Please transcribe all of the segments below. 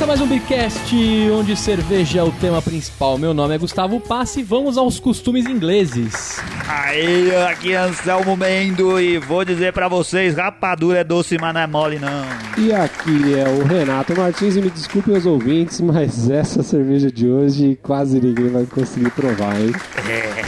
Começa mais um Bigcast, onde cerveja é o tema principal. Meu nome é Gustavo Passe e vamos aos costumes ingleses. Aí, aqui é Anselmo Mendo e vou dizer pra vocês, rapadura é doce, mas não é mole não. E aqui é o Renato Martins e me desculpem os ouvintes, mas essa cerveja de hoje quase ninguém vai conseguir provar, hein? É,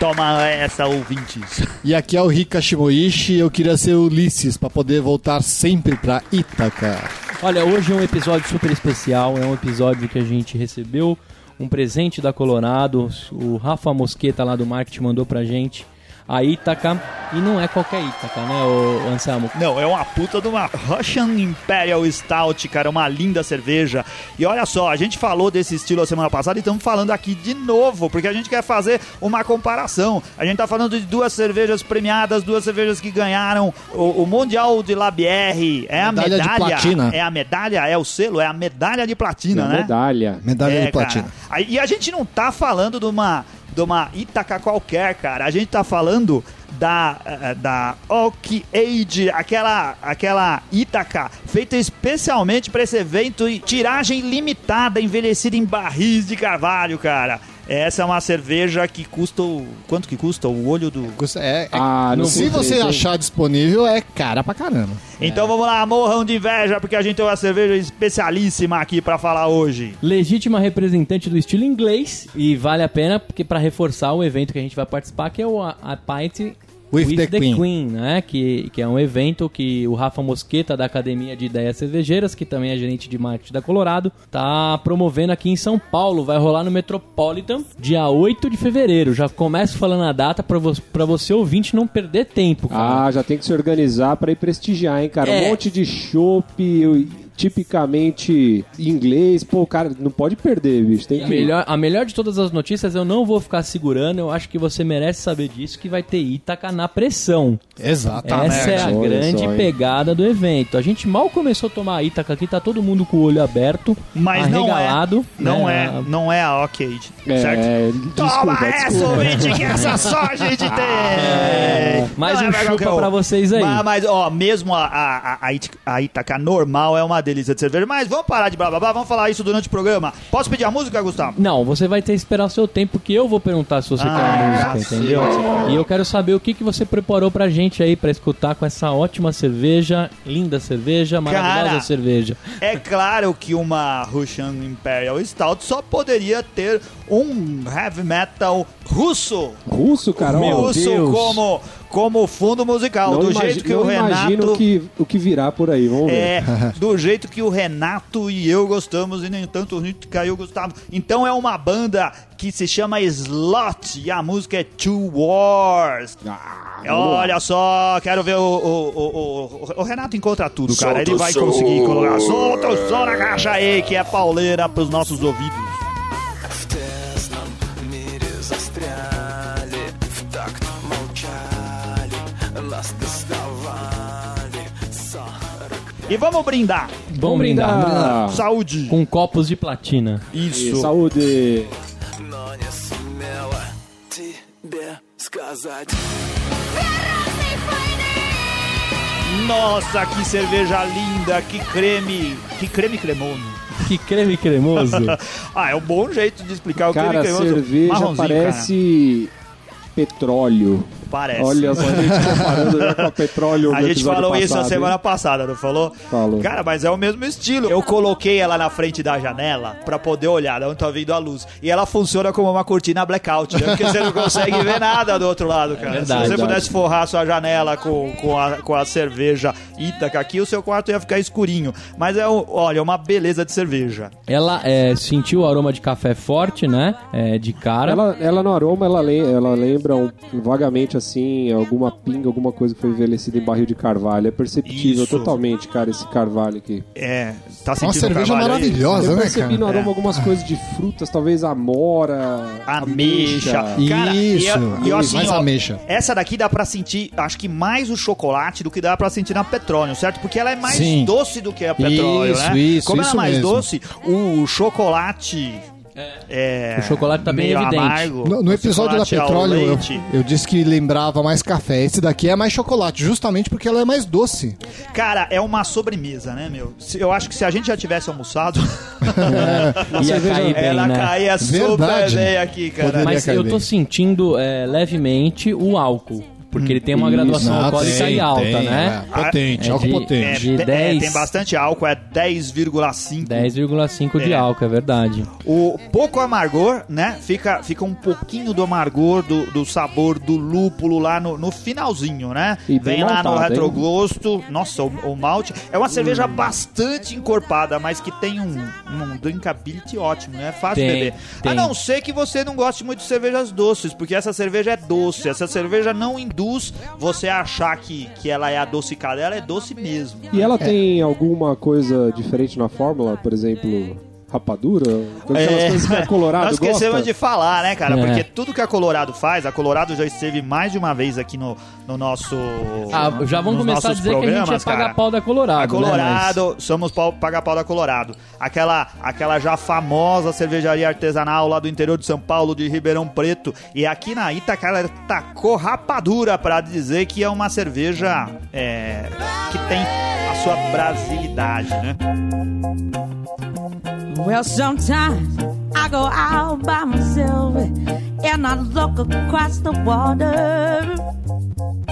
toma essa, ouvintes. E aqui é o Rika Shimoishi e eu queria ser Ulisses pra poder voltar sempre pra Ítaca. Olha, hoje é um episódio super especial, é um episódio que a gente recebeu um presente da Colorado, o Rafa Mosqueta lá do marketing mandou pra gente a Ítaca, e não é qualquer Ítaca, né, o Anselmo? Não, é uma puta de uma Russian Imperial Stout, cara, uma linda cerveja. E olha só, a gente falou desse estilo a semana passada e estamos falando aqui de novo, porque a gente quer fazer uma comparação. A gente tá falando de duas cervejas premiadas, duas cervejas que ganharam o, o Mundial de Labière. É Medalha a de medalha. platina. É a medalha, é o selo, é a medalha de platina, É né? medalha. Medalha É, de platina. cara. E a gente não tá falando de uma, de uma Ítaca qualquer, cara. A gente tá falando da, eh, da Oak Age, aquela, aquela Ítaca feita especialmente para esse evento e tiragem limitada, envelhecida em barris de carvalho, cara. Essa é uma cerveja que custa. o- Quanto que custa? O olho do. Custa- É, é- Ah, não se você sei. achar disponível, é cara pra caramba. Então vamos lá, morram de inveja, porque a gente tem uma cerveja especialíssima aqui para falar hoje. Legítima representante do estilo inglês, e vale a pena, porque para reforçar o evento que a gente vai participar, que é o a, a Pint With the Queen. né? Que, que é um evento que o Rafa Mosqueta, da Academia de Ideias Cervejeiras, que também é gerente de marketing da Colorado, tá promovendo aqui em São Paulo. Vai rolar no Metropolitan, dia 8 de fevereiro. Já começo falando a data para vo pra você ouvinte não perder tempo, cara. Ah, já tem que se organizar pra ir prestigiar, hein, cara? É. Um monte de chopp, tipicamente inglês. Pô, cara, não pode perder, bicho. Tem A que melhor, a melhor de todas as notícias, eu não vou ficar segurando, eu acho que você merece saber disso, que vai ter Ítaca na pressão. Exato. Essa é a Olha grande só, pegada do evento. A gente mal começou a tomar a Ítaca aqui, tá todo mundo com o olho aberto, Mas não é. arregalado. Não né? é, não é a Age, É, certo? desculpa, Toma essa, ouvinte, que essa só a gente tem! É, mais Não um mais chupa qualquer pra vocês aí. Mas, mas, ó, mesmo a, a, a, a It- a Itaca normal é uma delícia de cerveja. Mas vamos parar de blá blá blá, vamos falar isso durante o programa. Posso pedir a música, Gustavo? Não, você vai ter que esperar o seu tempo, porque eu vou perguntar se você Ah, quer a música, sim. entendeu? E eu quero saber o que, que você preparou pra gente aí pra escutar com essa ótima cerveja, linda cerveja, maravilhosa Cara, cerveja. É claro que uma Russian Imperial Stout só poderia ter um heavy metal russo. Russo, cara, russo Deus. como, como fundo musical. não do imagi- jeito que não o imagino Renato. que, o que virá por aí, vamos ver. É, do jeito que o Renato e eu gostamos, e nem tanto o Rito caiu Gustavo. Então é uma banda que se chama Slot e a música é Two Wars. Ah, lá. Olha só, quero ver o, o, o, o, o Renato encontra tudo, cara. Ele vai conseguir colocar. Solta o som na caixa aí, que é pauleira pros nossos ouvidos. E vamos brindar. Vamos brindar. Vamos brindar. Saúde. Com copos de platina. Isso. E saúde. Nossa, que cerveja linda, que creme, que creme cremoso. Que creme cremoso. ah, é um bom jeito de explicar o cara, creme cremoso. Cerveja parece cara. petróleo. Parece. Olha só, a gente comparando já com a petróleo A gente falou isso a passado, semana passada, não falou? Falou. Cara, mas é o mesmo estilo. Eu coloquei ela na frente da janela pra poder olhar de onde tá vindo a luz. E ela funciona como uma cortina blackout, né? Porque você não consegue ver nada do outro lado, cara. verdade. Se você pudesse forrar a sua janela com, com, a, com a cerveja Ítaca aqui, o seu quarto ia ficar escurinho. Mas é, olha, uma beleza de cerveja. Ela é, sentiu o aroma de café forte, né? É, de cara. Ela, ela no aroma, ela, ela lembra um- vagamente assim, alguma pinga, alguma coisa que foi envelhecida em barril de carvalho. É perceptível Isso. totalmente, cara, esse carvalho aqui. É, tá Uma sentindo cerveja o carvalho aí? maravilhosa, Eu né, percebi no cara? aroma algumas coisas de frutas, talvez amora, Ameixa. Cara, Isso, e eu- e eu, assim, mais ó, ameixa. Essa daqui dá pra sentir, acho que mais o chocolate do que dá pra sentir na petróleo, certo? Porque ela é mais Sim. doce do que a petróleo, Isso, né? isso, Como ela isso é mais mesmo. doce, o chocolate É, O chocolate tá bem meio evidente. amargo. No, no episódio da ao Petróleo, eu, eu disse que lembrava mais café. Esse daqui é mais chocolate, justamente porque ela é mais doce. Cara, é uma sobremesa, né, meu? Se- Eu acho que se a gente já tivesse almoçado, Ia cair bem, ela né? caía super Verdade. bem aqui, cara. Poderia Mas eu tô bem. sentindo é, levemente o álcool. Porque ele tem uma graduação Ah, alcoólica tem, aí alta, tem, né? é, potente, É álcool de- É, potente. de te- é, 10. tem bastante álcool, é 10,5. 10,5 de É. álcool, é verdade. O pouco amargor, né? Fica, fica um pouquinho do amargor, do, do sabor do lúpulo lá no, no finalzinho, né? E bem Vem lá no maltado, hein? retrogosto. Nossa, o, o malte. É uma cerveja bastante encorpada, mas que tem um, um drinkability ótimo, né? Fácil Tem, beber. tem. A não ser que você não goste muito de cervejas doces, porque essa cerveja é doce. Essa cerveja não induz você achar que, que ela é adocicada. Ela é doce mesmo. E ela tem alguma coisa diferente na fórmula? Por exemplo, rapadura? Aquelas É. coisas que a Colorado Nós esquecemos gosta? de falar, né, cara? É. Porque tudo que a Colorado faz, a Colorado já esteve mais de uma vez aqui no, no nosso. Ah, já vamos começar a dizer que a gente é programas, cara. paga pau da Colorado. A né, Colorado, somos pau, paga pau da Colorado. Aquela, aquela já famosa cervejaria artesanal lá do interior de São Paulo, de Ribeirão Preto. E aqui na Itaca, ela tacou rapadura pra dizer que é uma cerveja é, que tem a sua brasilidade, né? Well, sometimes I go out by myself and I look across the water.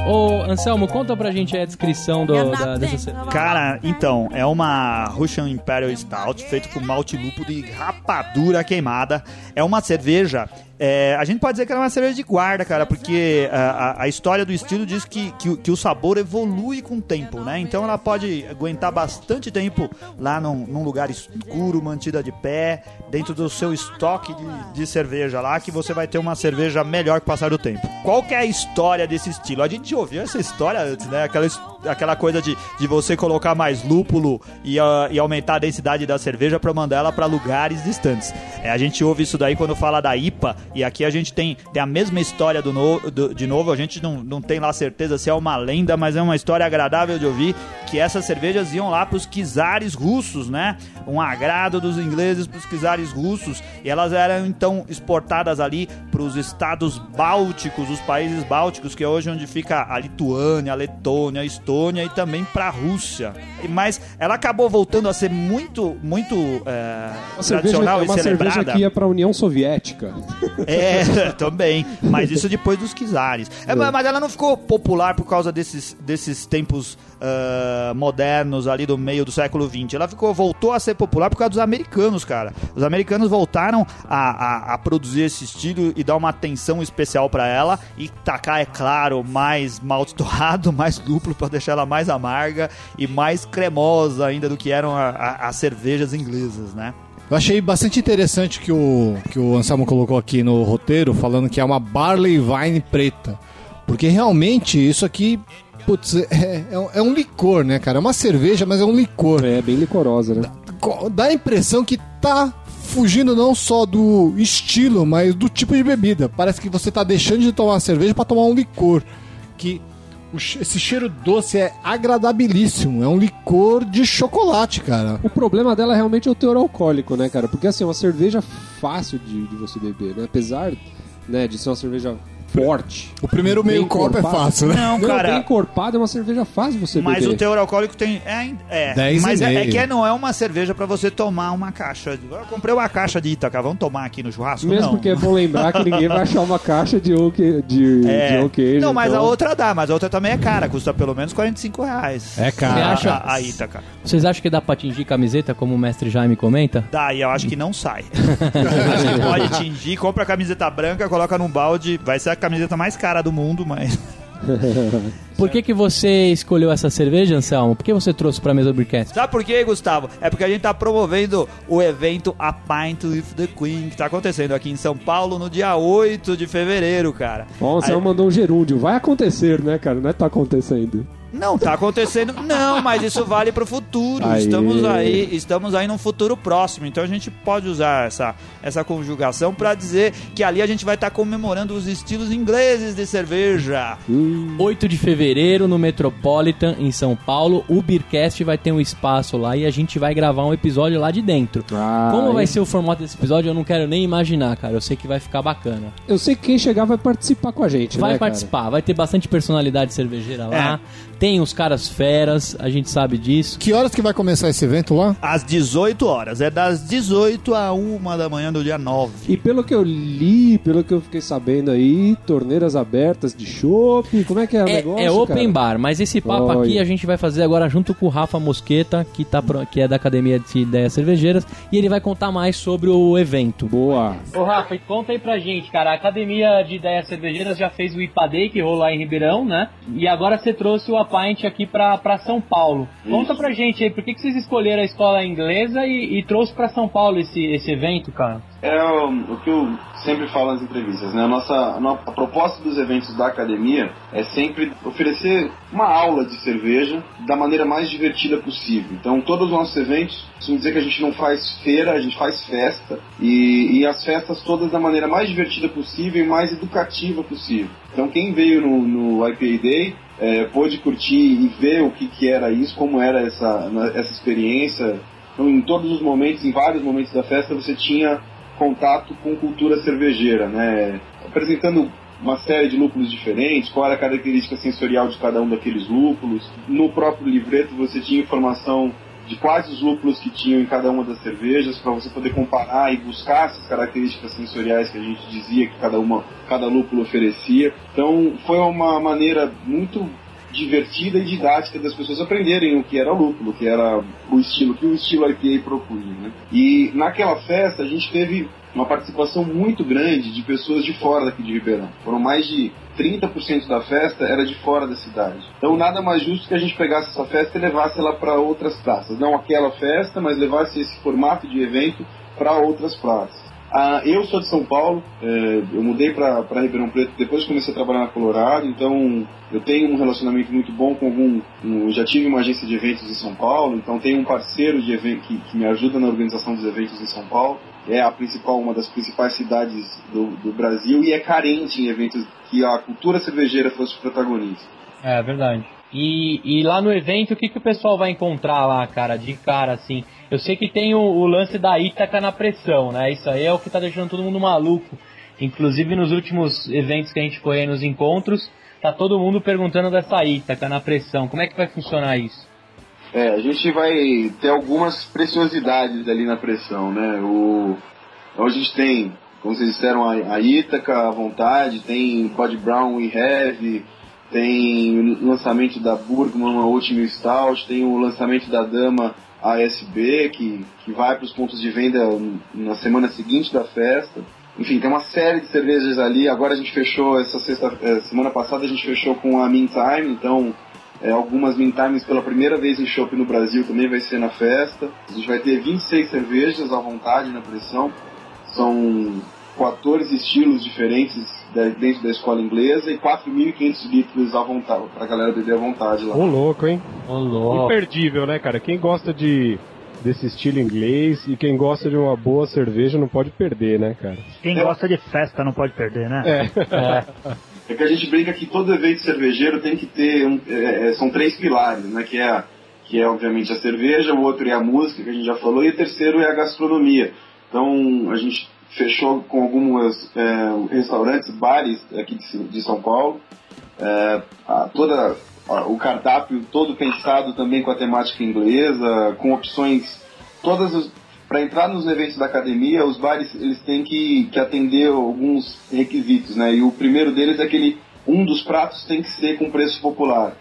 Ô, Anselmo, conta pra gente a descrição do, da, dessa cerveja. Cara, então, é uma Russian Imperial Stout feito com malte lúpulo de rapadura queimada. É uma cerveja. É, a gente pode dizer que ela é uma cerveja de guarda, cara, porque a, a- a história do estilo diz que, que, o- que o sabor evolui com o tempo, né? Então ela pode aguentar bastante tempo lá num, num lugar escuro, mantida de pé, dentro do seu estoque de, de cerveja lá, que você vai ter uma cerveja melhor com o passar do tempo. Qual que é a história desse estilo? A gente ouviu essa história antes, né? Aquela, aquela coisa de, de você colocar mais lúpulo e, ah, e aumentar a densidade da cerveja para mandar ela para lugares distantes. É, a gente ouve isso daí quando fala da IPA, e aqui a gente tem, tem a mesma história do, no, do- de novo, a gente não, não tem lá certeza se é uma lenda, mas é uma história agradável de ouvir, que essas cervejas iam lá pros czares russos, né? Um agrado dos ingleses pros czares russos, e elas eram então exportadas ali pros estados bálticos, os países bálticos, que é hoje onde fica a Lituânia, a Letônia, a Estônia e também pra Rússia. E- Mas ela acabou voltando a ser muito, muito é, Uma cerveja, tradicional é e uma cerveja celebrada. que ia pra União Soviética. É, também. Mas isso depois dos czares. É, mas mas ela não ficou popular por causa desses, desses tempos ah, modernos ali do meio do século XX. Ela ficou, voltou a ser popular por causa dos americanos, cara. Os americanos voltaram a, a, a produzir esse estilo e dar uma atenção especial pra ela e tacar, é claro, mais malte torrado, mais lúpulo pra deixar ela mais amarga e mais cremosa ainda do que eram as cervejas inglesas, né? Eu achei bastante interessante que o, que o Anselmo colocou aqui no roteiro, falando que é uma Barley Wine preta. Porque realmente isso aqui, putz, é, é um- é licor, né, cara? É uma cerveja, mas é um licor. É bem licorosa, né? Co- Dá a impressão que tá fugindo não só do estilo, mas do tipo de bebida. Parece que você tá deixando de tomar uma cerveja para tomar um licor. Que esse cheiro doce é agradabilíssimo. É um licor de chocolate, cara. O problema dela realmente é o teor alcoólico, né, cara? Porque assim, é uma cerveja fácil de, de você beber, né? Apesar né, de ser uma cerveja forte. O primeiro meio copo é fácil, né? Não, cara. bem encorpada é uma cerveja fácil você Mas beber. o teor alcoólico tem. É, é. Dez mas e é, é que não é uma cerveja pra você tomar uma caixa. Eu comprei uma caixa de Itaca, vamos tomar aqui no churrasco? Mesmo não. porque é bom lembrar que ninguém vai achar uma caixa de oak, de, É. de não, mas então- a outra dá, mas a outra também é cara, custa pelo menos 45 reais. É caro. Você A, acha- a, a Ítaca. Vocês acham que dá pra tingir camiseta, como o mestre Jaime comenta? Dá, e eu acho que não sai. acho que pode tingir, compra a camiseta branca, coloca num balde, vai ser a camiseta mais cara do mundo, mas. Por que, que você escolheu essa cerveja, Anselmo? Por que você trouxe pra mesa do Bricast? Sabe por quê, Gustavo? É porque a gente tá promovendo o evento A Pint with the Queen, que tá acontecendo aqui em São Paulo no dia 8 de fevereiro, cara. Ó, o Anselmo Aí- mandou um gerúndio. Vai acontecer, né, cara? Não é tá acontecendo. Não tá acontecendo, não, mas isso vale pro futuro. Aê. Estamos aí, estamos aí num futuro próximo. Então a gente pode usar essa, essa conjugação pra dizer que ali a gente vai estar comemorando os estilos ingleses de cerveja. 8 de fevereiro no Metropolitan, em São Paulo. O Beercast vai ter um espaço lá e a gente vai gravar um episódio lá de dentro. Ah, Como vai é. ser o formato desse episódio, eu não quero nem imaginar, cara. Eu sei que vai ficar bacana. Eu sei que quem chegar vai participar com a gente, Vai né, cara? participar, vai ter bastante personalidade cervejeira lá. Tem os caras feras, a gente sabe disso. Que horas que vai começar esse evento lá? Às 18 horas. É das 18 a 1 da manhã do dia 9. E pelo que eu li, pelo que eu fiquei sabendo aí, torneiras abertas de chopp, como é que é o É, negócio, é open cara? bar, mas esse papo Olha. aqui a gente vai fazer agora junto com o Rafa Mosqueta, que, tá, pro- que é da Academia de Ideias Cervejeiras, e ele vai contar mais sobre o evento. Boa. Ô Rafa, conta aí pra gente, cara. A Academia de Ideias Cervejeiras já fez o IPA Day, que rolou lá em Ribeirão, né? E agora você trouxe o Apint aqui pra São Paulo. Conta pra gente aí, por que, que vocês escolheram a escola inglesa e, e trouxe pra São Paulo esse, esse evento, cara? É o, o que eu sempre falo nas entrevistas, né? A nossa a, a proposta dos eventos da academia é sempre oferecer uma aula de cerveja da maneira mais divertida possível. Então, todos os nossos eventos, costumo dizer que a gente não faz feira, a gente faz festa. E, e as festas todas da maneira mais divertida possível e mais educativa possível. Então, quem veio no, no IPA Day é, pôde curtir e ver o que, que era isso, como era essa, essa experiência. Então, em todos os momentos, em vários momentos da festa, você tinha contato com cultura cervejeira, né? Apresentando uma série de lúpulos diferentes, qual era a característica sensorial de cada um daqueles lúpulos. No próprio livreto você tinha informação de quais os lúpulos que tinham em cada uma das cervejas para você poder comparar e buscar essas características sensoriais que a gente dizia que cada uma, cada lúpulo oferecia. Então foi uma maneira muito divertida e didática das pessoas aprenderem o que era lúpulo, o que era o estilo que o estilo IPA propunha. Né? E naquela festa a gente teve uma participação muito grande de pessoas de fora daqui de Ribeirão. Foram mais de 30% da festa era de fora da cidade. Então nada mais justo que a gente pegasse essa festa e levasse ela para outras praças. Não aquela festa, mas levasse esse formato de evento para outras praças. Ah, eu sou de São Paulo, eh, eu mudei para Ribeirão Preto depois comecei a trabalhar na Colorado, então eu tenho um relacionamento muito bom com algum. um- já tive uma agência de eventos em São Paulo, então tenho um parceiro de evento que, que me ajuda na organização dos eventos em São Paulo. É a principal, uma das principais cidades do, do Brasil e é carente em eventos que a cultura cervejeira fosse protagonista. É, verdade. E, e lá no evento, o que, que o pessoal vai encontrar lá, cara, de cara, assim? Eu sei que tem o, o lance da Ítaca na pressão, né? Isso aí é o que tá deixando todo mundo maluco. Inclusive, nos últimos eventos que a gente foi nos encontros, tá todo mundo perguntando dessa Ítaca na pressão. Como é que vai funcionar isso? É, a gente vai ter algumas preciosidades ali na pressão, né? O, então a gente tem, como vocês disseram, a, a Ítaca à vontade, tem Body Brown e Heavy, tem o lançamento da Burgman, a Ultimate Stout, tem o lançamento da Dama ASB, que, que vai para os pontos de venda na semana seguinte da festa. Enfim, tem uma série de cervejas ali. Agora a gente fechou, essa sexta, eh, semana passada a gente fechou com a Meantime, então é, algumas Meantimes pela primeira vez em shopping no Brasil também vai ser na festa. A gente vai ter 26 cervejas à vontade na pressão. São 14 estilos diferentes da- dentro da escola inglesa e 4.500 litros à vontade, pra galera beber à vontade lá. Ô louco, hein? Ô, louco. Imperdível, né, cara? Quem gosta de desse estilo inglês e quem gosta de uma boa cerveja não pode perder, né, cara? Quem gosta de festa não pode perder, né? É que a gente brinca que todo evento cervejeiro tem que ter um, é, é, são três pilares, né? Que é, que é obviamente a cerveja, o outro é a música que a gente já falou e o terceiro é a gastronomia. Então a gente fechou com alguns restaurantes, bares aqui de, de São Paulo, é, a- toda a- o cardápio todo pensado também com a temática inglesa, com opções todas para entrar nos eventos da academia, os bares eles têm que, que atender alguns requisitos, né? E o primeiro deles é que ele, um dos pratos tem que ser com preço popular.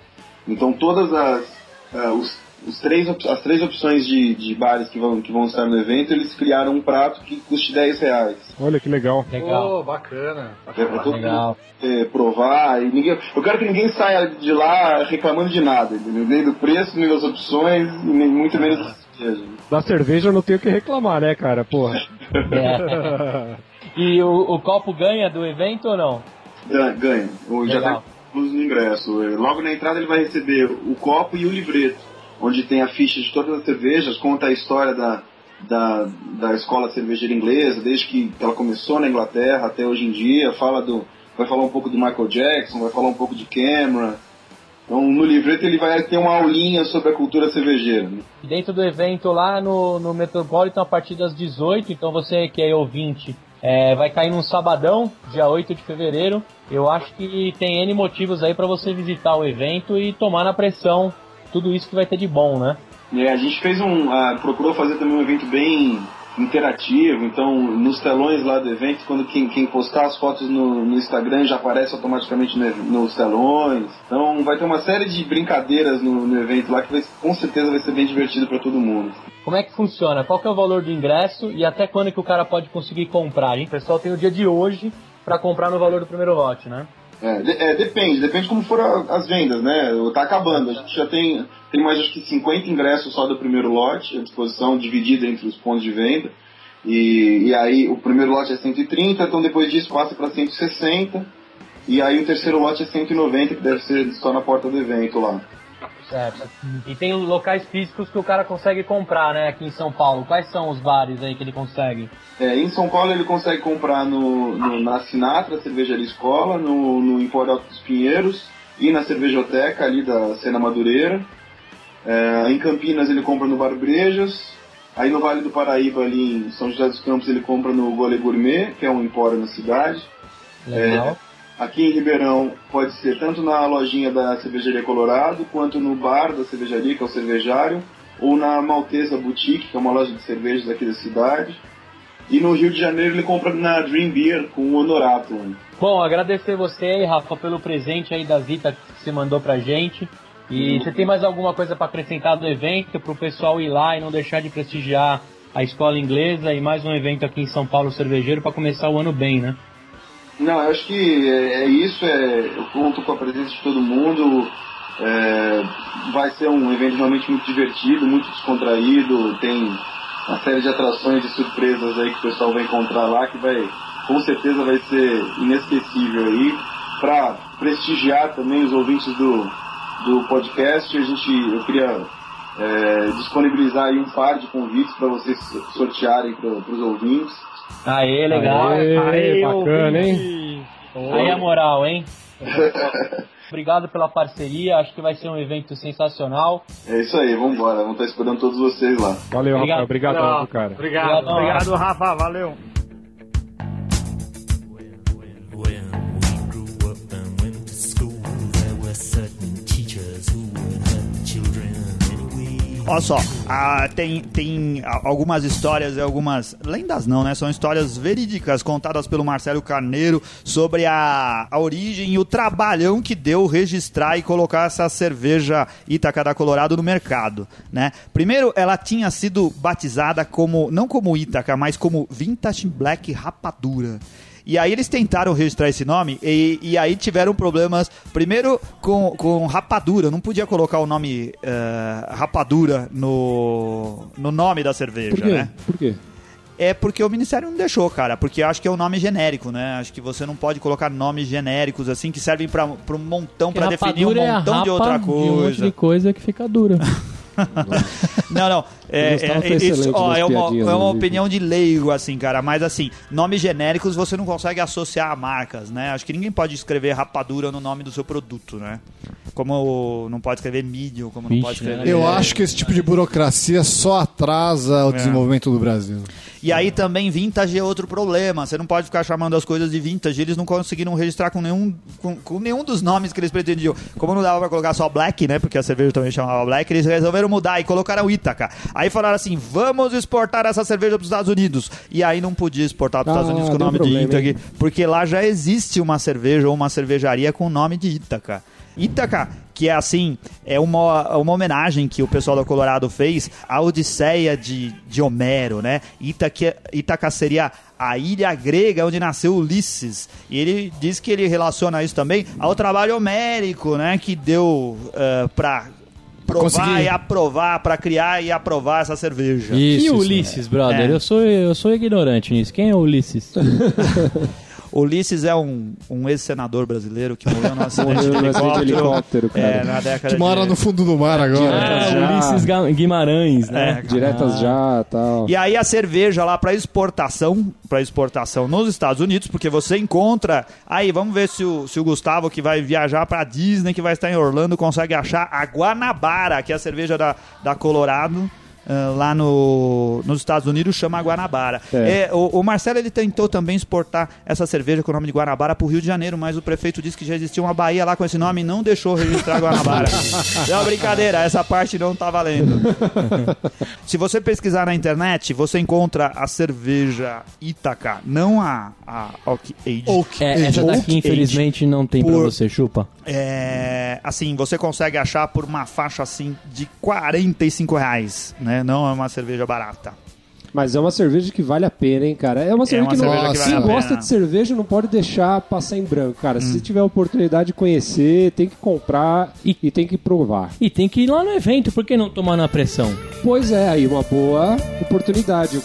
Então todas as ah, os, os três, as três opções de, de bares que vão, que vão estar no evento, eles criaram um prato que custe 10 reais. Olha que legal. Legal. bacana. É pra todo Legal. mundo é, provar. E ninguém, eu quero que ninguém saia de lá reclamando de nada, entendeu? Nem do preço, nem das opções, nem muito menos da cerveja. Da cerveja eu não tenho o que reclamar, né, cara? Porra. É. E o, o copo ganha do evento ou não? Ganha. já tá- incluso no ingresso. Eh, Logo na entrada ele vai receber o copo e o livreto, onde tem a ficha de todas as cervejas, conta a história da, da, da escola cervejeira inglesa, desde que ela começou na Inglaterra até hoje em dia, fala do, vai falar um pouco do Michael Jackson, vai falar um pouco de Cameron. Então no livreto ele vai ter uma aulinha sobre a cultura cervejeira. né? Dentro do evento lá no, no Metropolitan a partir das 18, então você que é ouvinte, é, vai cair num sabadão, dia 8 de fevereiro. Eu acho que tem N motivos aí pra você visitar o evento e tomar na pressão tudo isso que vai ter de bom, né? É, a gente fez um. ah, procurou fazer também um evento bem interativo, então nos telões lá do evento, quando quem, quem postar as fotos no, no Instagram já aparece automaticamente no- nos telões. Então vai ter uma série de brincadeiras no, no evento lá que vai- com certeza vai ser bem divertido para todo mundo. Como é que funciona? Qual que é o valor do ingresso e até quando que o cara pode conseguir comprar? hein? O pessoal tem o dia de hoje pra comprar no valor do primeiro lote, né? É, é, depende, depende como foram as vendas, né? Tá acabando. A gente já tem, tem mais acho que 50 ingressos só do primeiro lote à disposição, dividido entre os pontos de venda. E, e aí o primeiro lote é 130, então depois disso passa para 160. E aí o terceiro lote é 190, que deve ser só na porta do evento lá. Certo. E tem locais físicos que o cara consegue comprar, né, aqui em São Paulo. Quais são os bares aí que ele consegue? É, em São Paulo ele consegue comprar no, no- na Sinatra, Cervejaria Escola, no, no Empório Alto dos Pinheiros e na Cervejoteca ali da Sena Madureira. É, em Campinas ele compra no Bar Brejas. Aí no Vale do Paraíba, ali em São José dos Campos, ele compra no Gole Gourmet, que é um empório na cidade. Legal. Aqui em Ribeirão pode ser tanto na lojinha da Cervejaria Colorado, quanto no bar da cervejaria, que é o Cervejário, ou na Maltesa Boutique, que é uma loja de cervejas aqui da cidade. E no Rio de Janeiro ele compra na Dream Beer com o Honorato. Bom, agradecer você aí, Rafa, pelo presente aí da Vita que você mandou pra gente. E você tem mais alguma coisa pra acrescentar do evento, pro pessoal ir lá e não deixar de prestigiar a escola inglesa e mais um evento aqui em São Paulo Cervejeiro pra começar o ano bem, né? Não, eu acho que é, é isso, é, eu conto com a presença de todo mundo. é, vai ser um evento realmente muito divertido, muito descontraído, tem uma série de atrações e surpresas aí que o pessoal vai encontrar lá que vai, com certeza vai ser inesquecível aí. Para prestigiar também os ouvintes do, do podcast, a gente, eu queria é, disponibilizar aí um par de convites para vocês sortearem para os ouvintes. Aê, legal. Aê, Aê, bacana, hein? Aí a moral, hein? Obrigado pela parceria, acho que vai ser um evento sensacional. É isso aí, vamos embora, vamos estar esperando todos vocês lá. Valeu, Obrigado. Rafael. Obrigadão, viu, cara. Obrigado, Obrigadão, obrigado, Rafa, valeu. Olha só, ah, tem, tem algumas histórias algumas. Lendas não, né? São histórias verídicas contadas pelo Marcelo Carneiro sobre a, a origem e o trabalhão que deu registrar e colocar essa cerveja Ítaca da Colorado no mercado, né? Primeiro, ela tinha sido batizada como. não como Ítaca, mas como Vintage Black Rapadura. E aí eles tentaram registrar esse nome e, e aí tiveram problemas, primeiro com, com rapadura, não podia colocar o nome eh, rapadura no, no nome da cerveja, Por quê? né? Por quê? É porque o Ministério não deixou, cara, porque acho que é um nome genérico, né? Acho que você não pode colocar nomes genéricos assim que servem pra pra um montão, pra definir um é a montão de rapa outra De um monte coisa. de coisa que fica dura. Não, não. É, é, é, isso, ó, é uma, é uma do opinião de leigo, assim, cara. Mas, assim, nomes genéricos você não consegue associar a marcas, né? Acho que ninguém pode escrever rapadura no nome do seu produto, né? Como não pode escrever mídio, como não Vixe, pode escrever... Eu acho que esse tipo de burocracia só atrasa o desenvolvimento do Brasil. E aí também vintage é outro problema. Você não pode ficar chamando as coisas de vintage. Eles não conseguiram registrar com nenhum, com, com nenhum dos nomes que eles pretendiam. Como não dava pra colocar só Black, né? Porque a cerveja também chamava Black, eles resolveram mudar e colocaram Ítaca. Aí falaram assim: vamos exportar essa cerveja pros Estados Unidos. E aí não podia exportar pros Ah, Estados Unidos com o nome problema, de Ítaca, porque lá já existe uma cerveja ou uma cervejaria com o nome de Ítaca. Ítaca, que é assim, é uma, uma homenagem que o pessoal da Colorado fez à Odisseia de, de Homero, né? Ítaca, Ítaca seria a ilha grega onde nasceu Ulisses. E ele diz que ele relaciona isso também ao trabalho homérico, né? Que deu uh, pra provar conseguir. e aprovar, pra criar e aprovar essa cerveja. e Isso, Ulisses, brother? É. Eu, sou, eu sou ignorante nisso. Quem é o Ulisses? Ulisses é um, um ex-senador brasileiro que morreu no acidente de acidente de helicóptero, cara. É, na década Que mora de... no fundo do mar agora. Diretas Ah, já. Ulisses Guimarães, né? É, Diretas já tal. E aí a cerveja lá para exportação, para exportação nos Estados Unidos, porque você encontra. Aí, vamos ver se o, se o Gustavo que vai viajar para Disney, que vai estar em Orlando, consegue achar a Guanabara, que é a cerveja da, da Colorado. Ah, lá no, nos Estados Unidos chama Guanabara. É. É, o, o Marcelo ele tentou também exportar essa cerveja com o nome de Guanabara para o Rio de Janeiro, mas o prefeito disse que já existia uma Bahia lá com esse nome e não deixou registrar Guanabara. é uma brincadeira, essa parte não tá valendo. Se você pesquisar na internet, você encontra a cerveja Ítaca, não a, a Oak Age. Oak É, Age. essa Oak daqui, infelizmente, não tem pra Por- você, chupa. É, assim, você consegue achar por uma faixa assim de 45 reais, né? Não é uma cerveja barata. Mas é uma cerveja que vale a pena, hein, cara? É uma cerveja uma que, cerveja não, que quem vale a gosta pena. de cerveja não pode deixar passar em branco, cara. Se tiver a oportunidade de conhecer, tem que comprar e, e tem que provar. E tem que ir lá no evento, por que não tomar na pressão? Pois é, aí uma boa oportunidade.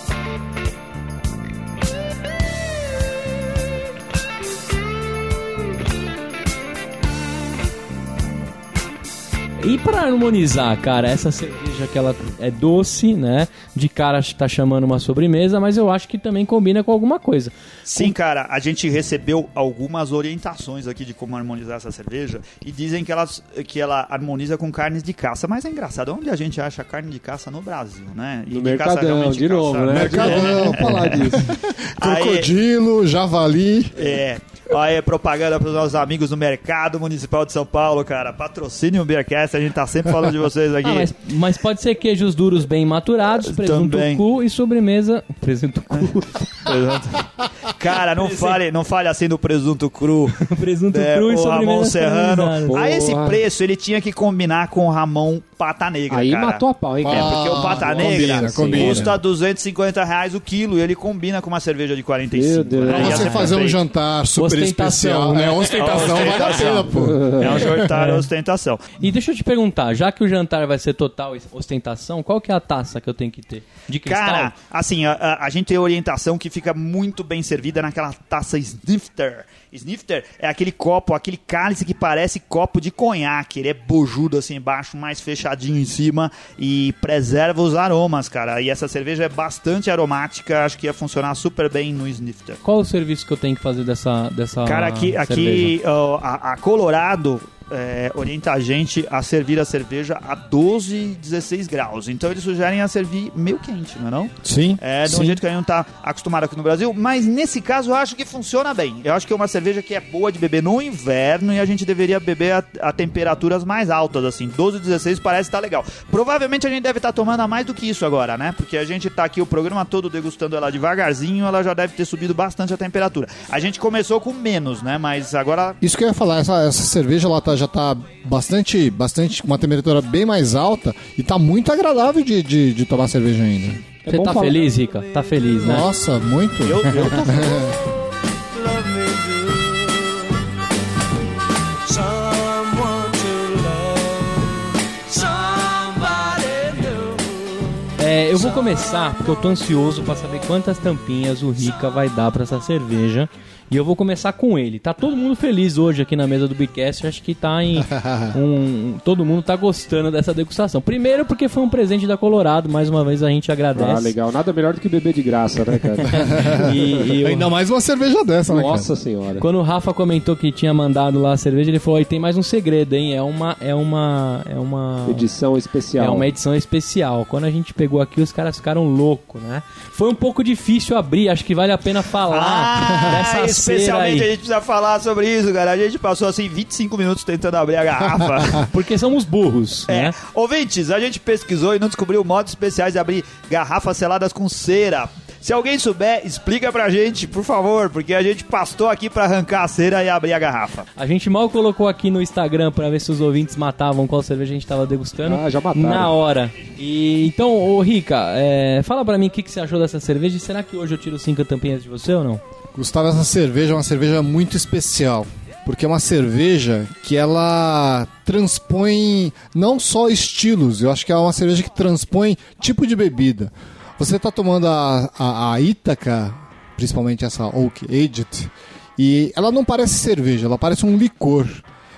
E pra harmonizar, cara, essa cerveja que ela é doce, né? De cara tá chamando uma sobremesa, mas eu acho que também combina com alguma coisa. Sim, cara, a gente recebeu algumas orientações aqui de como harmonizar essa cerveja e dizem que, elas, que ela harmoniza com carnes de caça. Mas é engraçado, onde a gente acha carne de caça no Brasil, né? E No de caça Mercadão, realmente de novo, caça- né? Mercadão. Vamos falar disso. Aí- Crocodilo, javali. É. Aí, propaganda para os nossos amigos do Mercado Municipal de São Paulo, cara. Patrocínio o Beercast, a gente tá sempre falando de vocês aqui. Ah, mas, mas pode ser queijos duros bem maturados, presunto Também. cu e sobremesa. Presunto cu. Cara, não fale, não fale assim do presunto cru. presunto É, cru e o Ramon sobremesa. Serrano. A esse preço, ele tinha que combinar com o Ramon Pata Negra, Aí cara. matou a pau, hein, É, cara? porque o Pata Negra combina, combina. custa 250 reais o quilo e ele combina com uma cerveja de 45. Meu Deus. né? Você fazer um jantar super especial. né? É, ostentação, vale a pena, pô. É um jantar ostentação. E deixa eu te perguntar, já que o jantar vai ser total ostentação, qual que é a taça que eu tenho que ter? De cristal? Cara, assim, a, a- a gente tem orientação que fica muito bem servida naquela taça snifter. Snifter é aquele copo, aquele cálice que parece copo de conhaque. Ele é bojudo assim embaixo, mais fechadinho em cima e preserva os aromas, cara. E essa cerveja é bastante aromática, acho que ia funcionar super bem no snifter. Qual o serviço que eu tenho que fazer dessa dessa Cara, aqui, cerveja? aqui ó, a, a Colorado é, orienta a gente a servir a cerveja a 12, 16 graus. Então eles sugerem a servir meio quente, não é não? Sim. É, de um sim. jeito que a gente não tá acostumado aqui no Brasil, mas nesse caso eu acho que funciona bem. Eu acho que é uma cerveja que é boa de beber no inverno e a gente deveria beber a, a temperaturas mais altas, assim, 12, 16 parece estar legal. Provavelmente a gente deve estar tomando a mais do que isso agora, né? Porque a gente tá aqui o programa todo degustando ela devagarzinho, ela já deve ter subido bastante a temperatura. A gente começou com menos, né? Mas agora Isso que eu ia falar, essa, essa cerveja ela tá, já tá bastante, bastante, com uma temperatura bem mais alta e tá muito agradável de, de, de tomar cerveja ainda. É Você tá falar- feliz, Rica? Tá feliz, né? Nossa, muito. eu, eu tô new. É, eu vou começar porque eu tô ansioso pra saber quantas tampinhas o Rica vai dar pra essa cerveja. E eu vou começar com ele. Tá todo mundo feliz hoje aqui na mesa do Bicast. Acho que tá em. Um, todo mundo tá gostando dessa degustação. Primeiro, porque foi um presente da Colorado. Mais uma vez a gente agradece. Ah, legal. Nada melhor do que beber de graça, né, cara? E, e o- Ainda mais uma cerveja dessa, né, cara? Nossa senhora. Quando o Rafa comentou que tinha mandado lá a cerveja, ele falou: "E tem mais um segredo, hein? É uma. É uma. É uma. Edição especial. É uma edição especial. Quando a gente pegou aqui, os caras ficaram loucos, né? Foi um pouco difícil abrir, acho que vale a pena falar Ah, dessa especialmente a aí. gente precisa falar sobre isso, cara. A gente passou assim 25 minutos tentando abrir a garrafa. Porque somos burros, É. né? Ouvintes, a gente pesquisou e não descobriu modos especiais de abrir garrafas seladas com cera. Se alguém souber, explica pra gente, por favor, porque a gente pastou aqui pra arrancar a cera e abrir a garrafa. A gente mal colocou aqui no Instagram pra ver se os ouvintes matavam qual cerveja a gente tava degustando. Ah, já mataram. Na hora. E então, ô Rica, é, fala pra mim o que, que você achou dessa cerveja e será que hoje eu tiro cinco tampinhas de você ou não? Gustavo, essa cerveja é uma cerveja muito especial. Porque é uma cerveja que ela transpõe não só estilos, eu acho que é uma cerveja que transpõe tipo de bebida. Você está tomando a, a, a Ítaca, principalmente essa Oak Aged, E ela não parece cerveja, ela parece um licor.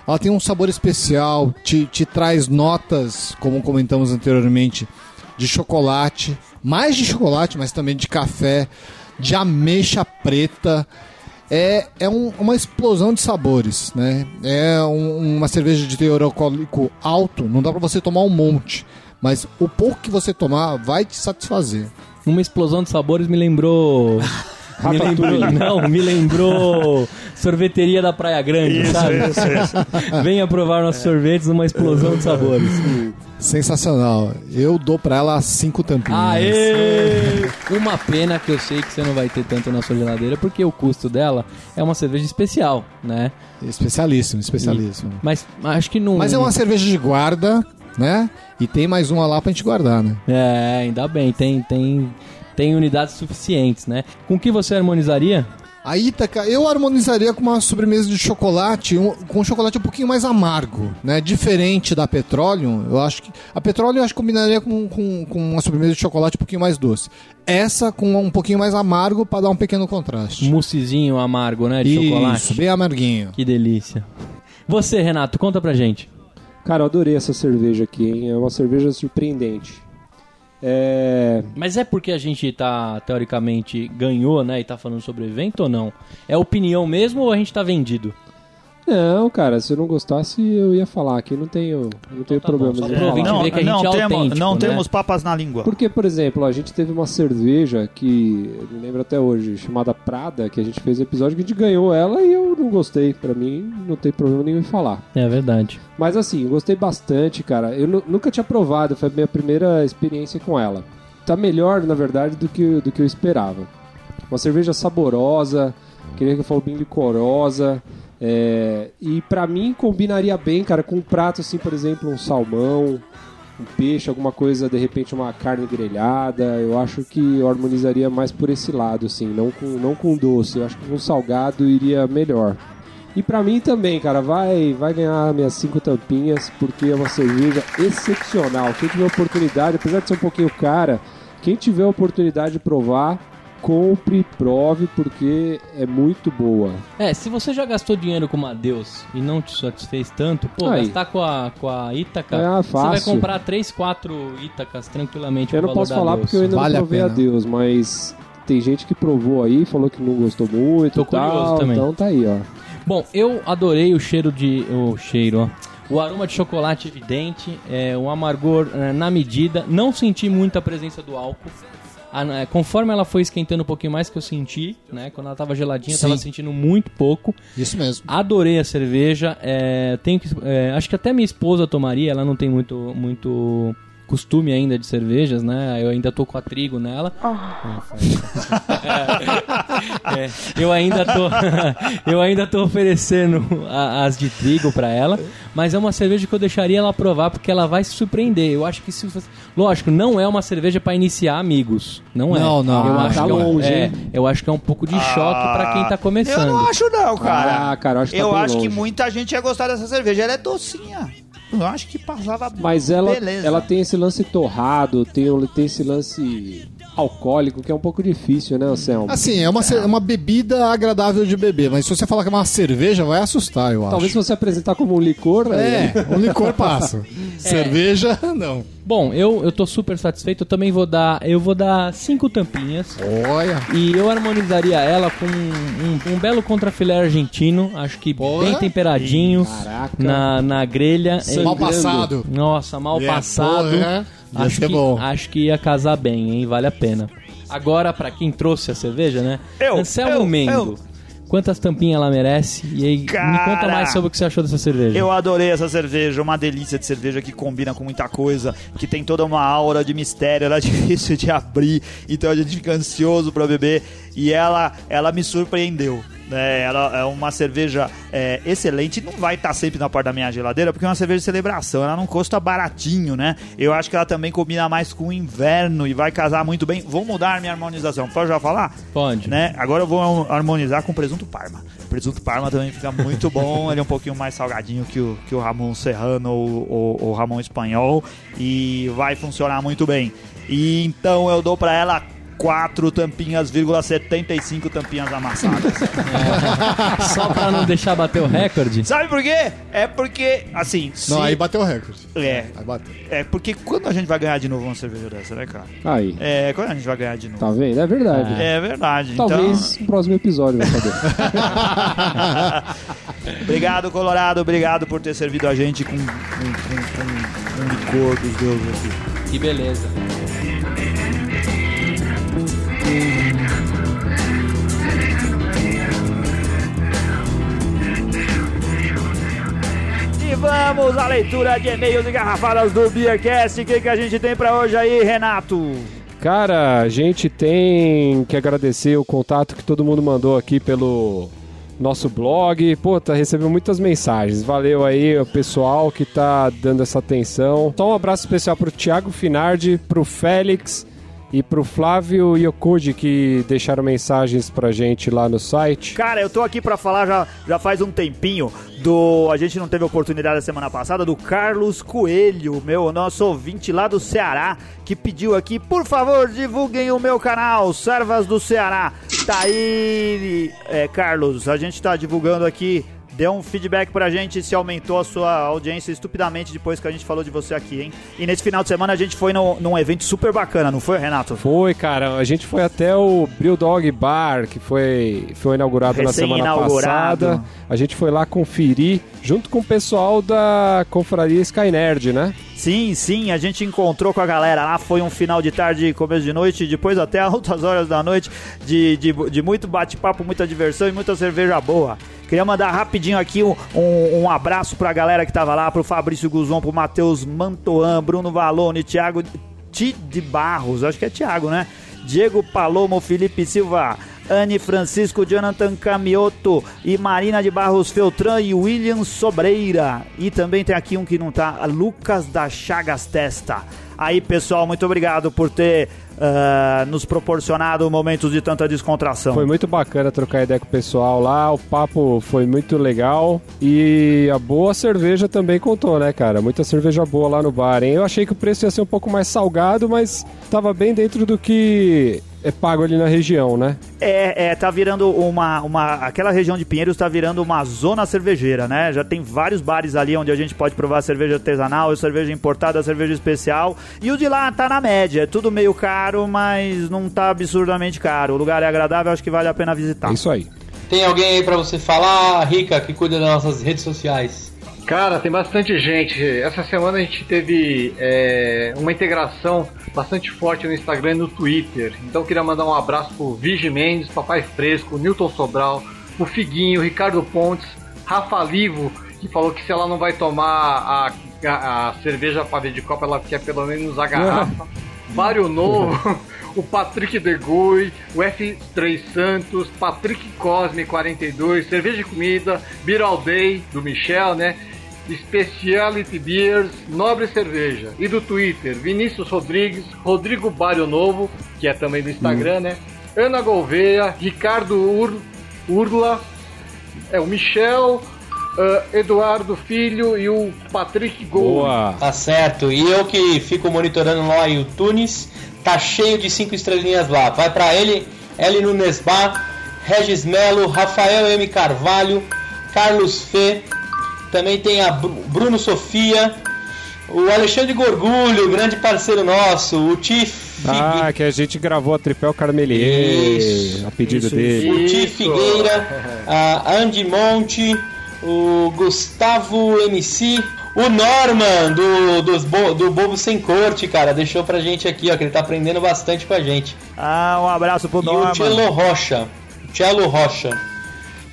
Ela tem um sabor especial, te, te traz notas, como comentamos anteriormente, de chocolate, mais de chocolate, mas também de café, de ameixa preta. É, é um- uma explosão de sabores, né? É um- uma cerveja de teor alcoólico alto, não dá pra você tomar um monte, mas o pouco que você tomar vai te satisfazer. Uma explosão de sabores me lembrou. Me lembrou, não, me lembrou sorveteria da Praia Grande, sabe? Venha provar nossos sorvetes numa explosão de sabores. Sensacional. Eu dou pra ela cinco tampinhas. Aê! Uma pena que eu sei que você não vai ter tanto na sua geladeira, porque o custo dela é uma cerveja especial, né? Especialíssimo, especialíssimo. Mas acho que não. Mas é uma cerveja de guarda, né? E tem mais uma lá pra gente guardar, né? É, ainda bem, tem, tem, tem unidades suficientes, né? Com que você harmonizaria? A Ítaca, eu harmonizaria com uma sobremesa de chocolate, um- com um chocolate um pouquinho mais amargo, né? Diferente da Petroleum, eu acho que... A Petroleum eu acho que combinaria com, com, com uma sobremesa de chocolate um pouquinho mais doce. Essa com um pouquinho mais amargo pra dar um pequeno contraste. Moussezinho amargo, né? De Isso, chocolate. bem amarguinho. Que delícia. Você, Renato, conta pra gente. Cara, eu adorei essa cerveja aqui, hein? É uma cerveja surpreendente. É. Mas é porque a gente tá, teoricamente, ganhou, né? E tá falando sobre o evento ou não? É opinião mesmo ou a gente tá vendido? Não, cara, se eu não gostasse, eu ia falar aqui. Não tenho, não tenho tá bom, problema de ouvir falar. que a gente não, é temos, não né? temos papas na língua. Porque, por exemplo, a gente teve uma cerveja que eu me lembro até hoje, chamada Prada, que a gente fez o episódio que a gente ganhou ela e eu não gostei. Pra mim, não tem problema nenhum em falar. É verdade. Mas assim, eu gostei bastante, cara. Eu nu- nunca tinha provado, foi a minha primeira experiência com ela. Tá melhor, na verdade, do que, do que eu esperava. Uma cerveja saborosa, que nem que eu falo, bem licorosa. É, e pra mim combinaria bem, cara, com um prato assim, por exemplo, um salmão, um peixe, alguma coisa, de repente uma carne grelhada. Eu acho que eu harmonizaria mais por esse lado, assim, não com, não com doce. Eu acho que com salgado iria melhor. E pra mim também, cara, vai, vai ganhar minhas cinco tampinhas, porque é uma cerveja excepcional. Quem tiver oportunidade, apesar de ser um pouquinho cara, quem tiver oportunidade de provar, compre, prove, porque é muito boa. É, se você já gastou dinheiro com uma Deus e não te satisfez tanto, pô, Aí. gastar com a, com a Ítaca, É, você vai fácil. comprar 3, 4 Ítacas tranquilamente Eu não posso falar Deus. porque eu ainda Vale a não provei a, pena. Deus, mas tem gente que provou aí, falou que não gostou muito Tô e tal, curioso também. então tá aí, ó. Bom, eu adorei o cheiro de. O cheiro, ó. O aroma de chocolate evidente, é, um amargor é, na medida. Não senti muita presença do álcool. Ah, é, conforme ela foi esquentando um pouquinho mais que eu senti, né? Quando ela tava geladinha, eu tava Sim. sentindo muito pouco. Isso mesmo. Adorei a cerveja. é, tenho que, é, acho que até minha esposa tomaria. Ela não tem muito, muito costume ainda de cervejas, né? Eu ainda tô com a trigo nela. É, é, eu ainda tô, eu ainda tô oferecendo a- as de trigo pra ela, mas é uma cerveja que eu deixaria ela provar porque ela vai se surpreender. Eu acho que se lógico, não é uma cerveja pra iniciar amigos, não é. Não, não. Eu Ah, acho tá que é um- longe, é, eu acho que é um pouco de choque pra quem tá começando. Eu não acho não, cara. Ah, cara, eu acho que tá eu acho que muita gente ia gostar dessa cerveja. Ela é docinha. Eu acho que passava Mas ela, beleza. ela tem esse lance torrado, tem, tem esse lance alcoólico, que é um pouco difícil, né, Anselmo? Assim, é uma, ce- uma bebida agradável de beber, mas se você falar que é uma cerveja, vai assustar, eu acho. Talvez se você apresentar como um licor, É, aí- um licor passa. Cerveja, não. Bom, eu, eu tô super satisfeito. Eu também vou dar, eu vou dar cinco tampinhas. Olha. E eu harmonizaria ela com um, um belo contrafilé argentino, acho que Porra. bem temperadinho Caraca. na, na grelha. Mal passado. Nossa, mal É, passado. porra, ia acho, que, bom. acho que ia casar bem, hein? Vale a pena. Agora, pra quem trouxe a cerveja, né? Eu, Anselmo eu, Mengo. eu. Quantas tampinhas ela merece? E aí, me Cara, conta mais sobre o que você achou dessa cerveja. Eu adorei essa cerveja, uma delícia de cerveja que combina com muita coisa, que tem toda uma aura de mistério, ela é difícil de abrir, então a gente fica ansioso pra beber e ela, ela me surpreendeu. Né? Ela é uma cerveja é, excelente, não vai estar sempre na porta da minha geladeira, porque é uma cerveja de celebração, ela não custa baratinho, né? Eu acho que ela também combina mais com o inverno e vai casar muito bem. Vou mudar minha harmonização, pode já falar? Pode. né? Agora eu vou harmonizar com presunto parma. Presunto parma também fica muito bom, ele é um pouquinho mais salgadinho que o, que o Ramon Serrano ou ou- ou Ramon Espanhol e vai funcionar muito bem. E então eu dou pra ela 4 tampinhas, vírgula 75 tampinhas amassadas. Só pra não deixar bater o recorde. Sabe por quê? É porque, assim, se... Não, aí bateu o recorde. É, Aí bateu. é porque quando a gente vai ganhar de novo uma cerveja dessa, né, cara? Aí, É, quando a gente vai ganhar de novo. tá vendo? É verdade. É verdade. Talvez no próximo episódio, vai saber. Então, obrigado, Colorado. Obrigado por ter servido a gente com, com, com, com um licor dos deuses aqui. Que beleza. E vamos à leitura de e-mails e garrafadas do Beercast. O que, que a gente tem pra hoje aí, Renato? Cara, a gente tem que agradecer o contato que todo mundo mandou aqui pelo nosso blog. Pô, tá recebendo muitas mensagens. Valeu aí o pessoal que tá dando essa atenção. Só um abraço especial pro Thiago Finardi, pro Félix e pro Flávio Yokoji que deixaram mensagens pra gente lá no site. Cara, eu tô aqui pra falar já, já faz um tempinho do. A gente não teve oportunidade a semana passada do Carlos Coelho, meu nosso ouvinte lá do Ceará, que pediu aqui, por favor, divulguem o meu canal, Servas do Ceará. Tá aí, é, Carlos, a gente tá divulgando aqui. Dê um feedback pra gente se aumentou a sua audiência estupidamente depois que a gente falou de você aqui, hein? E nesse final de semana a gente foi no- num evento super bacana, não foi, Renato? Foi, cara. A gente foi até o Brew Dog Bar, que foi, foi inaugurado na semana Recém-inaugurado. passada. A gente foi lá conferir, junto com o pessoal da Confraria Sky Nerd, né? Sim, sim, a gente encontrou com a galera lá, foi um final de tarde, começo de noite, depois até altas horas da noite, de, de, de muito bate-papo, muita diversão e muita cerveja boa. Queria mandar rapidinho aqui um, um, um abraço pra galera que tava lá, pro Fabrício Guzon, pro Matheus Mantoan, Bruno Valone, Thiago Ti de Barros, acho que é Thiago, né? Diego Palomo, Felipe Silva, Anne Francisco, Jonathan Camioto e Marina de Barros Feltran e William Sobreira. E também tem aqui um que não tá, Lucas da Chagas Testa. Aí, pessoal, muito obrigado por ter ah, nos proporcionado momentos de tanta descontração. Foi muito bacana trocar ideia com o pessoal lá, o papo foi muito legal e a boa cerveja também contou, né, cara? Muita cerveja boa lá no bar, hein? Eu achei que o preço ia ser um pouco mais salgado, mas tava bem dentro do que é pago ali na região, né? É, é, tá virando uma, uma. Aquela região de Pinheiros tá virando uma zona cervejeira, né? Já tem vários bares ali onde a gente pode provar cerveja artesanal, cerveja importada, cerveja especial. E o de lá tá na média. É tudo meio caro, mas não tá absurdamente caro. O lugar é agradável, acho que vale a pena visitar. É isso aí. Tem alguém aí pra você falar, Rica, que cuida das nossas redes sociais? Cara, tem bastante gente. Essa semana a gente teve é, uma integração bastante forte no Instagram e no Twitter. Então queria mandar um abraço pro Vigi Mendes, Papai Fresco, Newton Sobral, o Figuinho, Ricardo Pontes, Rafa Livo, que falou que se ela não vai tomar a, a, a cerveja para ver de copa, ela quer pelo menos a garrafa. Mário Novo, o Patrick Degui, o F3 Santos, Patrick Cosme 42, Cerveja e Comida, Day, do Michel, né? Speciality Beers, Nobre Cerveja. E do Twitter, Vinícius Rodrigues, Rodrigo Bário Novo, que é também do Instagram, né? Ana Gouveia, Ricardo Ur, Urla, é o Michel, ah, Eduardo Filho e o Patrick Gol. Boa! Tá certo. E eu que fico monitorando lá o Tunis, tá cheio de cinco estrelinhas lá. Vai pra ele, Eli Nunes Bar, Regis Melo, Rafael M. Carvalho, Carlos Fê, também tem a Bru- Bruno Sofia, o Alexandre Gorgulho, grande parceiro nosso, o Tiff. Ah, que a gente gravou a Tripel Carmelier, Isso. a pedido Isso, dele. o Ti Figueira, a Andy Monte, o Gustavo MC, o Norman do, dos bo- do Bobo Sem Corte, cara, deixou pra gente aqui, ó, que ele tá aprendendo bastante com a gente. Ah, um abraço pro E o Norman. Cello Rocha, o Cello Rocha,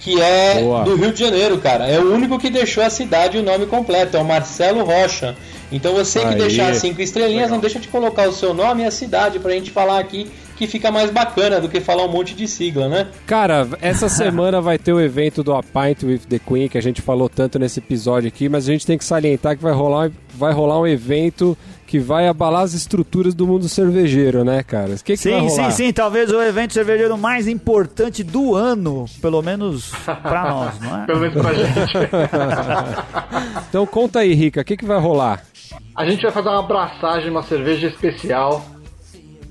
que é Boa. do Rio de Janeiro, cara. É o único que deixou a cidade o nome completo, é o Marcelo Rocha. Então você que Aí. deixar cinco estrelinhas, não deixa de colocar o seu nome e a cidade pra gente falar aqui, que fica mais bacana do que falar um monte de sigla, né? Cara, essa semana vai ter o evento do A Pint with the Queen, que a gente falou tanto nesse episódio aqui, mas a gente tem que salientar que vai rolar, vai rolar um evento que vai abalar as estruturas do mundo cervejeiro, né, cara? O que, que Sim, sim, rolar? sim, talvez o evento cervejeiro mais importante do ano, pelo menos pra nós, não é? Pelo menos pra gente. Então conta aí, Rica, o que, que vai rolar? A gente vai fazer uma abraçagem, uma cerveja especial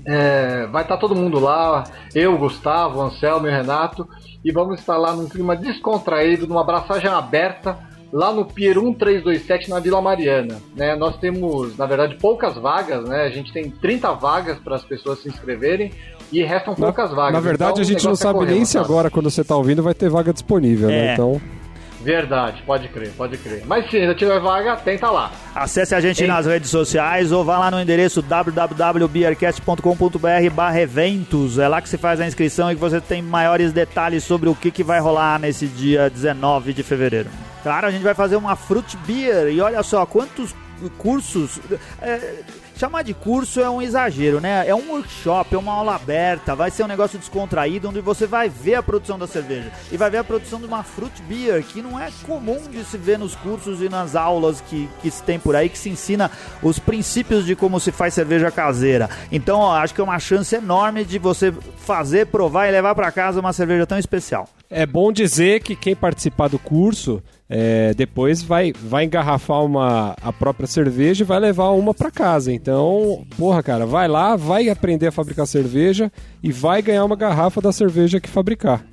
É, vai estar todo mundo lá, eu, Gustavo, Anselmo e Renato, e vamos estar lá num clima descontraído, numa abraçagem aberta, lá no Pier 1327 na Vila Mariana. Né? Nós temos, na verdade, poucas vagas, né? A gente tem 30 vagas para as pessoas se inscreverem e restam poucas vagas. Na verdade, Então, a gente não é sabe correr, nem se agora, quando você tá ouvindo, vai ter vaga disponível, né? É. Então, Verdade, pode crer, pode crer. Mas se ainda tiver vaga, tenta lá. Acesse a gente nas redes sociais ou vá lá no endereço www.beercast.com.br barra eventos. É lá que se faz a inscrição e que você tem maiores detalhes sobre o que, que vai rolar nesse dia 19 de fevereiro. Claro, a gente vai fazer uma Fruit Beer e olha só quantos cursos... é, chamar de curso é um exagero, né? É um workshop, é uma aula aberta, vai ser um negócio descontraído onde você vai ver a produção da cerveja e vai ver a produção de uma Fruit Beer, que não é comum de se ver nos cursos e nas aulas que, que se tem por aí, que se ensina os princípios de como se faz cerveja caseira. Então, ó, acho que é uma chance enorme de você fazer, provar e levar para casa uma cerveja tão especial. É bom dizer que quem participar do curso é, depois vai, vai engarrafar uma, a própria cerveja e vai levar uma pra casa. Então, porra, cara, vai lá, vai aprender a fabricar cerveja e vai ganhar uma garrafa da cerveja que fabricar.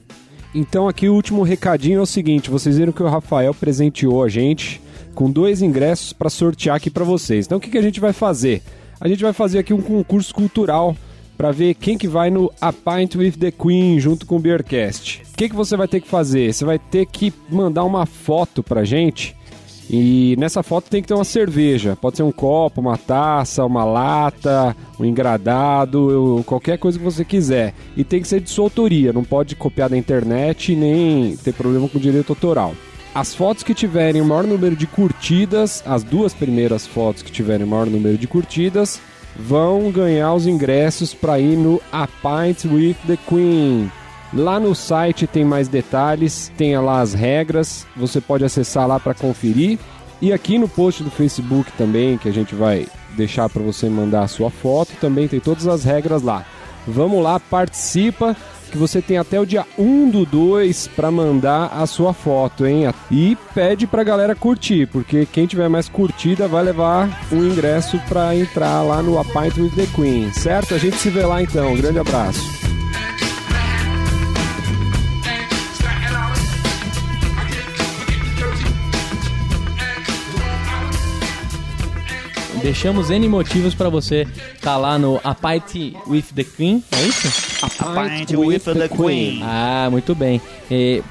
Então aqui o último recadinho é o seguinte, vocês viram que o Rafael presenteou a gente com dois ingressos para sortear aqui para vocês. Então o que, que a gente vai fazer? A gente vai fazer aqui um concurso cultural para ver quem que vai no A Pint with the Queen junto com o Beercast. O que, que você vai ter que fazer? Você vai ter que mandar uma foto pra gente e nessa foto tem que ter uma cerveja. Pode ser um copo, uma taça, uma lata, um engradado, qualquer coisa que você quiser. E tem que ser de sua autoria, não pode copiar da internet nem ter problema com direito autoral. As fotos que tiverem o maior número de curtidas, as duas primeiras fotos que tiverem o maior número de curtidas, vão ganhar os ingressos para ir no A Pint with the Queen. Lá no site tem mais detalhes, tem lá as regras, você pode acessar lá para conferir. E aqui no post do Facebook também, que a gente vai deixar para você mandar a sua foto, também tem todas as regras lá. Vamos lá, participa, que você tem até o dia 1 do 2 para mandar a sua foto, hein? E pede pra galera curtir, porque quem tiver mais curtida vai levar um ingresso para entrar lá no A with the Queen, certo? A gente se vê lá então. Um grande abraço. Deixamos N motivos pra você estar lá no A Pint with the Queen, é isso? A Pint with the Queen. Ah, muito bem.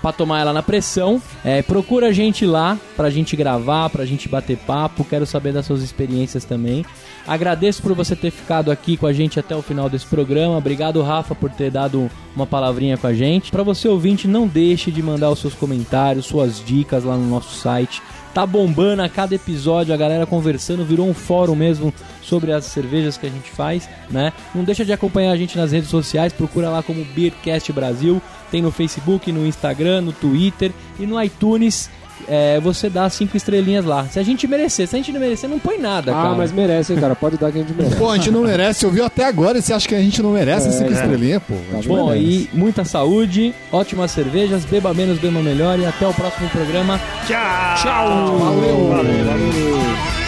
Pra tomar ela na pressão, é, procura a gente lá pra gente gravar, pra gente bater papo. Quero saber das suas experiências também. Agradeço por você ter ficado aqui com a gente até o final desse programa. Obrigado, Rafa, por ter dado uma palavrinha com a gente. Pra você ouvinte, não deixe de mandar os seus comentários, suas dicas lá no nosso site. Tá bombando a cada episódio, a galera conversando, virou um fórum mesmo sobre as cervejas que a gente faz, né? Não deixa de acompanhar a gente nas redes sociais, procura lá como Beercast Brasil, tem no Facebook, no Instagram, no Twitter e no iTunes. É, você dá cinco estrelinhas lá. Se a gente merecer, se a gente não merecer, não põe nada, Ah, cara. mas merece, hein, cara? Pode dar que a gente merece. Pô, a gente não merece, ouviu até agora e você acha que a gente não merece É, cinco é. estrelinhas, pô. Gente Bom, merece. e muita saúde, ótimas cervejas, beba menos, beba melhor e até o próximo programa. Tchau! Tchau! Valeu! Valeu!